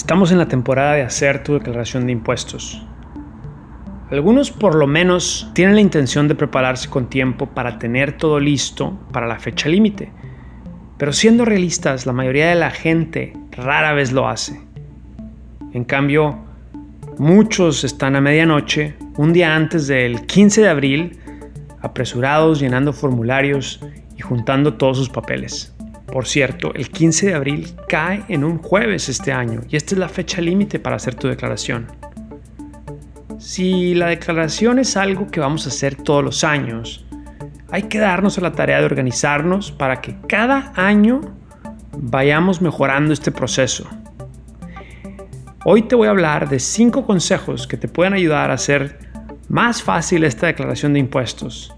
Estamos en la temporada de hacer tu declaración de impuestos. Algunos por lo menos tienen la intención de prepararse con tiempo para tener todo listo para la fecha límite. Pero siendo realistas, la mayoría de la gente rara vez lo hace. En cambio, muchos están a medianoche, un día antes del 15 de abril, apresurados llenando formularios y juntando todos sus papeles. Por cierto, el 15 de abril cae en un jueves este año y esta es la fecha límite para hacer tu declaración. Si la declaración es algo que vamos a hacer todos los años, hay que darnos a la tarea de organizarnos para que cada año vayamos mejorando este proceso. Hoy te voy a hablar de 5 consejos que te pueden ayudar a hacer más fácil esta declaración de impuestos.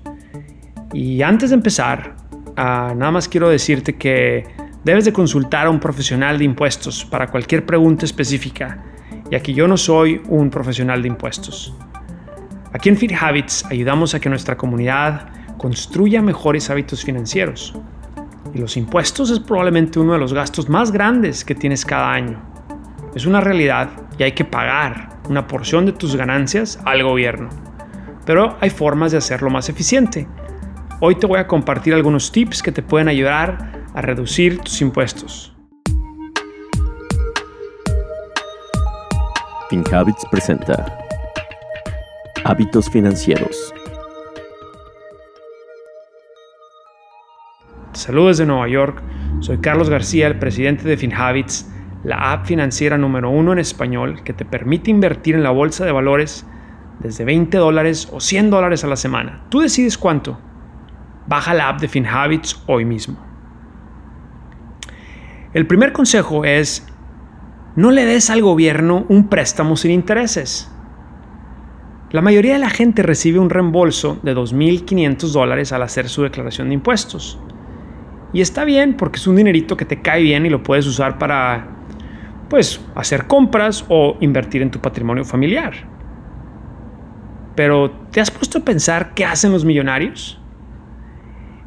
Y antes de empezar, Ah, nada más quiero decirte que debes de consultar a un profesional de impuestos para cualquier pregunta específica, ya que yo no soy un profesional de impuestos. Aquí en Fit Habits ayudamos a que nuestra comunidad construya mejores hábitos financieros. Y los impuestos es probablemente uno de los gastos más grandes que tienes cada año. Es una realidad y hay que pagar una porción de tus ganancias al gobierno. Pero hay formas de hacerlo más eficiente Hoy te voy a compartir algunos tips que te pueden ayudar a reducir tus impuestos. FinHabits presenta Hábitos Financieros. Saludos desde Nueva York. Soy Carlos García, el presidente de FinHabits, la app financiera número uno en español que te permite invertir en la bolsa de valores desde 20 dólares o 100 dólares a la semana. Tú decides cuánto. Baja la app de FinHabits hoy mismo. El primer consejo es, no le des al gobierno un préstamo sin intereses. La mayoría de la gente recibe un reembolso de 2.500 dólares al hacer su declaración de impuestos. Y está bien porque es un dinerito que te cae bien y lo puedes usar para, pues, hacer compras o invertir en tu patrimonio familiar. Pero, ¿te has puesto a pensar qué hacen los millonarios?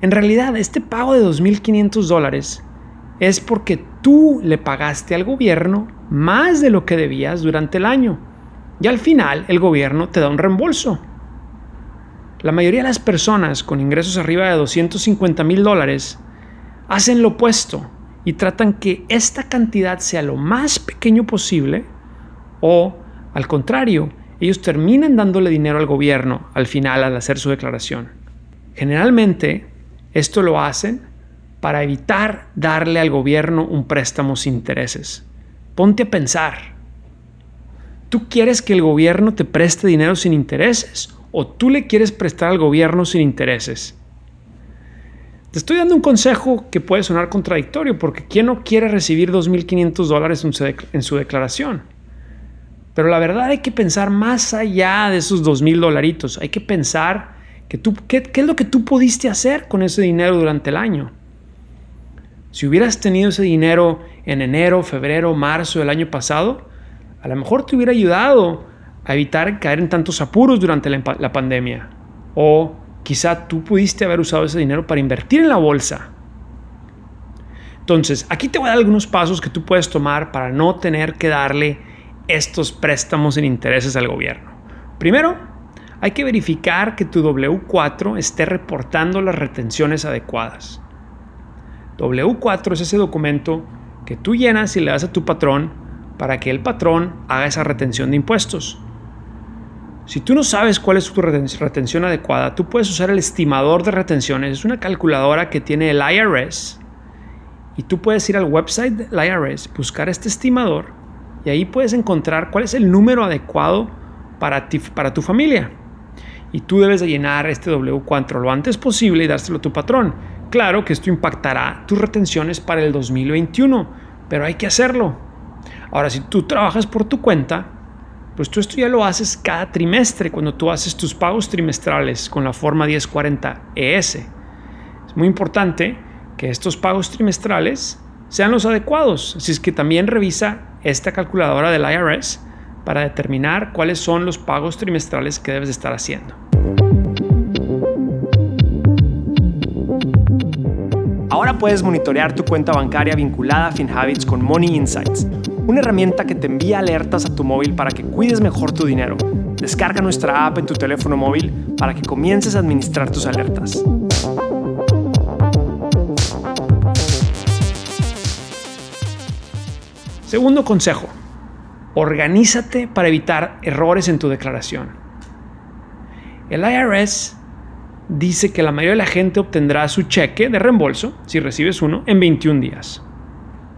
En realidad, este pago de 2.500 dólares es porque tú le pagaste al gobierno más de lo que debías durante el año. Y al final el gobierno te da un reembolso. La mayoría de las personas con ingresos arriba de 250 mil dólares hacen lo opuesto y tratan que esta cantidad sea lo más pequeño posible o, al contrario, ellos terminan dándole dinero al gobierno al final al hacer su declaración. Generalmente, esto lo hacen para evitar darle al gobierno un préstamo sin intereses. Ponte a pensar. ¿Tú quieres que el gobierno te preste dinero sin intereses o tú le quieres prestar al gobierno sin intereses? Te estoy dando un consejo que puede sonar contradictorio porque ¿quién no quiere recibir 2.500 dólares en su declaración? Pero la verdad hay que pensar más allá de esos 2.000 dolaritos. Hay que pensar ¿qué, es lo que tú pudiste hacer con ese dinero durante el año? Si hubieras tenido ese dinero en enero, febrero, marzo del año pasado, a lo mejor te hubiera ayudado a evitar caer en tantos apuros durante la, pandemia. O quizá tú pudiste haber usado ese dinero para invertir en la bolsa. Entonces, aquí te voy a dar algunos pasos que tú puedes tomar para no tener que darle estos préstamos en intereses al gobierno. Primero, hay que verificar que tu W4 esté reportando las retenciones adecuadas. W4 es ese documento que tú llenas y le das a tu patrón para que el patrón haga esa retención de impuestos. Si tú no sabes cuál es tu retención adecuada, tú puedes usar el estimador de retenciones. Es una calculadora que tiene el IRS y tú puedes ir al website del IRS, buscar este estimador y ahí puedes encontrar cuál es el número adecuado para, ti, para tu familia y tú debes de llenar este W4 lo antes posible y dárselo a tu patrón. Claro que esto impactará tus retenciones para el 2021, pero hay que hacerlo. Ahora, si tú trabajas por tu cuenta, pues tú esto ya lo haces cada trimestre cuando tú haces tus pagos trimestrales con la forma 1040 ES. Es muy importante que estos pagos trimestrales sean los adecuados. Así es que también revisa esta calculadora del IRS para determinar cuáles son los pagos trimestrales que debes estar haciendo. Ahora puedes monitorear tu cuenta bancaria vinculada a FinHabits con Money Insights una herramienta que te envía alertas a tu móvil para que cuides mejor tu dinero. Descarga nuestra app en tu teléfono móvil para que comiences a administrar tus alertas. Segundo consejo, organízate para evitar errores en tu declaración. El IRS dice que la mayoría de la gente obtendrá su cheque de reembolso, si recibes uno, en 21 días.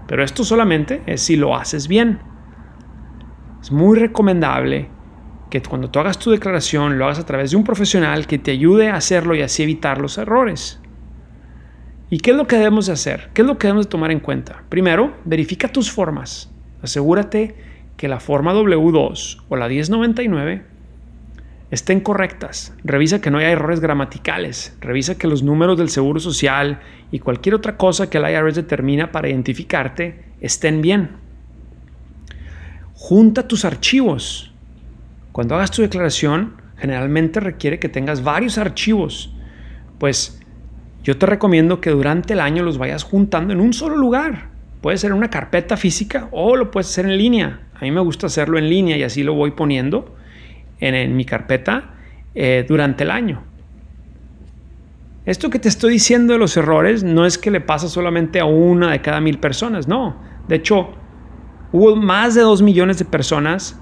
Pero esto solamente es si lo haces bien. Es muy recomendable que cuando tú hagas tu declaración lo hagas a través de un profesional que te ayude a hacerlo y así evitar los errores. ¿Y qué es lo que debemos de hacer? ¿Qué es lo que debemos de tomar en cuenta? Primero, verifica tus formas. Asegúrate que la forma W2 o la 1099 estén correctas. Revisa que no haya errores gramaticales. Revisa que los números del Seguro Social y cualquier otra cosa que el IRS determina para identificarte estén bien. Junta tus archivos. Cuando hagas tu declaración, generalmente requiere que tengas varios archivos. Pues yo te recomiendo que durante el año los vayas juntando en un solo lugar. Puede ser una carpeta física o lo puedes hacer en línea. A mí me gusta hacerlo en línea y así lo voy poniendo en, mi carpeta eh, durante el año. Esto que te estoy diciendo de los errores no es que le pasa solamente a una de cada mil personas, no. De hecho, hubo más de dos millones de personas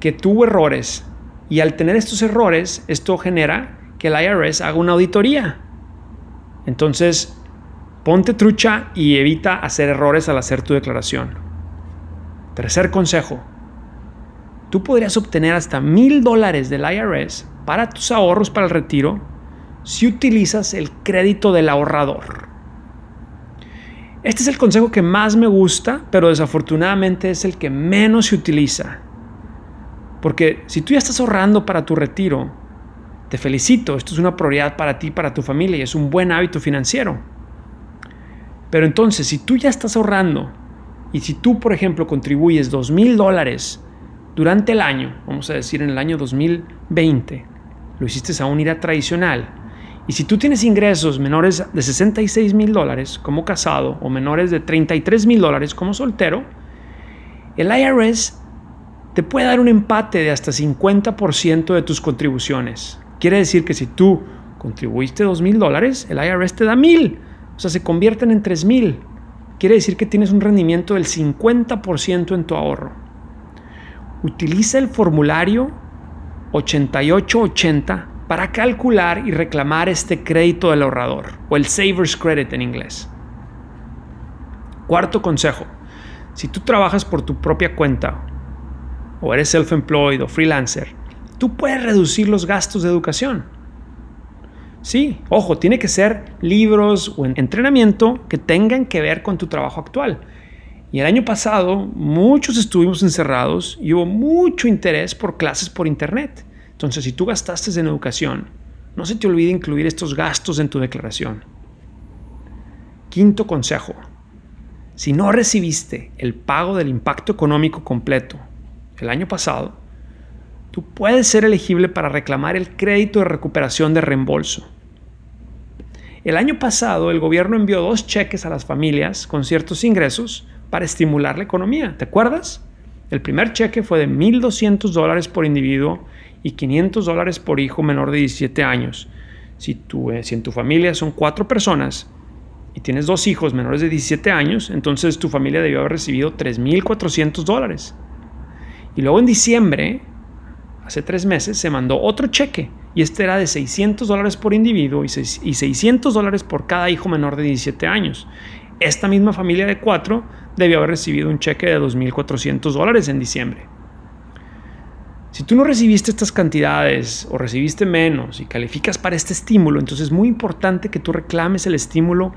que tuvo errores y al tener estos errores, esto genera que el IRS haga una auditoría. Entonces, ponte trucha y evita hacer errores al hacer tu declaración. Tercer consejo, tú podrías obtener hasta mil dólares del IRS para tus ahorros para el retiro si utilizas el crédito del ahorrador. Este es el consejo que más me gusta, pero desafortunadamente es el que menos se utiliza. Porque si tú ya estás ahorrando para tu retiro, te felicito, esto es una prioridad para ti, para tu familia y es un buen hábito financiero. Pero entonces, si tú ya estás ahorrando y si tú, por ejemplo, contribuyes dos mil dólares durante el año, vamos a decir en el año 2020, lo hiciste a un IRA tradicional, y si tú tienes ingresos menores de 66 mil dólares como casado o menores de 33 mil dólares como soltero, el IRS te puede dar un empate de hasta 50% de tus contribuciones. Quiere decir que si tú contribuiste 2 mil dólares, el IRS te da mil, o sea, se convierten en 3 mil. Quiere decir que tienes un rendimiento del 50% en tu ahorro. Utiliza el formulario 8880 para calcular y reclamar este crédito del ahorrador o el Savers Credit en inglés. Cuarto consejo, si tú trabajas por tu propia cuenta o eres self-employed o freelancer, tú puedes reducir los gastos de educación. Sí, ojo, tiene que ser libros o entrenamiento que tengan que ver con tu trabajo actual. Y el año pasado muchos estuvimos encerrados y hubo mucho interés por clases por internet. Entonces, si tú gastaste en educación, no se te olvide incluir estos gastos en tu declaración. Quinto consejo. Si no recibiste el pago del impacto económico completo el año pasado, tú puedes ser elegible para reclamar el crédito de recuperación de reembolso. El año pasado el gobierno envió dos cheques a las familias con ciertos ingresos para estimular la economía. ¿Te acuerdas? El primer cheque fue de 1.200 dólares por individuo y 500 dólares por hijo menor de 17 años. Si, tú, eh, si en tu familia son cuatro personas y tienes dos hijos menores de 17 años, entonces tu familia debió haber recibido 3.400 dólares. Y luego en diciembre, hace tres meses, se mandó otro cheque y este era de 600 dólares por individuo y 600 dólares por cada hijo menor de 17 años. Esta misma familia de cuatro debió haber recibido un cheque de 2.400 dólares en diciembre. Si tú no recibiste estas cantidades o recibiste menos y calificas para este estímulo, entonces es muy importante que tú reclames el estímulo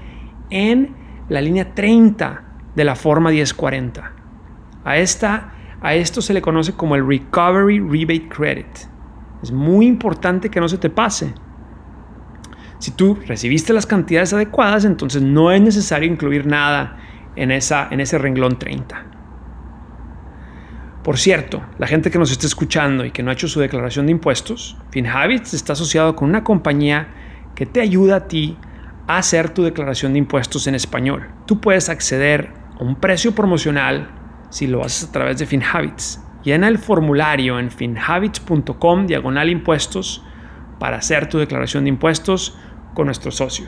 en la línea 30 de la forma 1040. A, esta, a esto se le conoce como el Recovery Rebate Credit. Es muy importante que no se te pase. Si tú recibiste las cantidades adecuadas, entonces no es necesario incluir nada en, esa, en ese renglón 30. Por cierto, la gente que nos está escuchando y que no ha hecho su declaración de impuestos, FinHabits está asociado con una compañía que te ayuda a ti a hacer tu declaración de impuestos en español. Tú puedes acceder a un precio promocional si lo haces a través de FinHabits. Llena el formulario en finhabits.com diagonal impuestos para hacer tu declaración de impuestos con nuestro socio.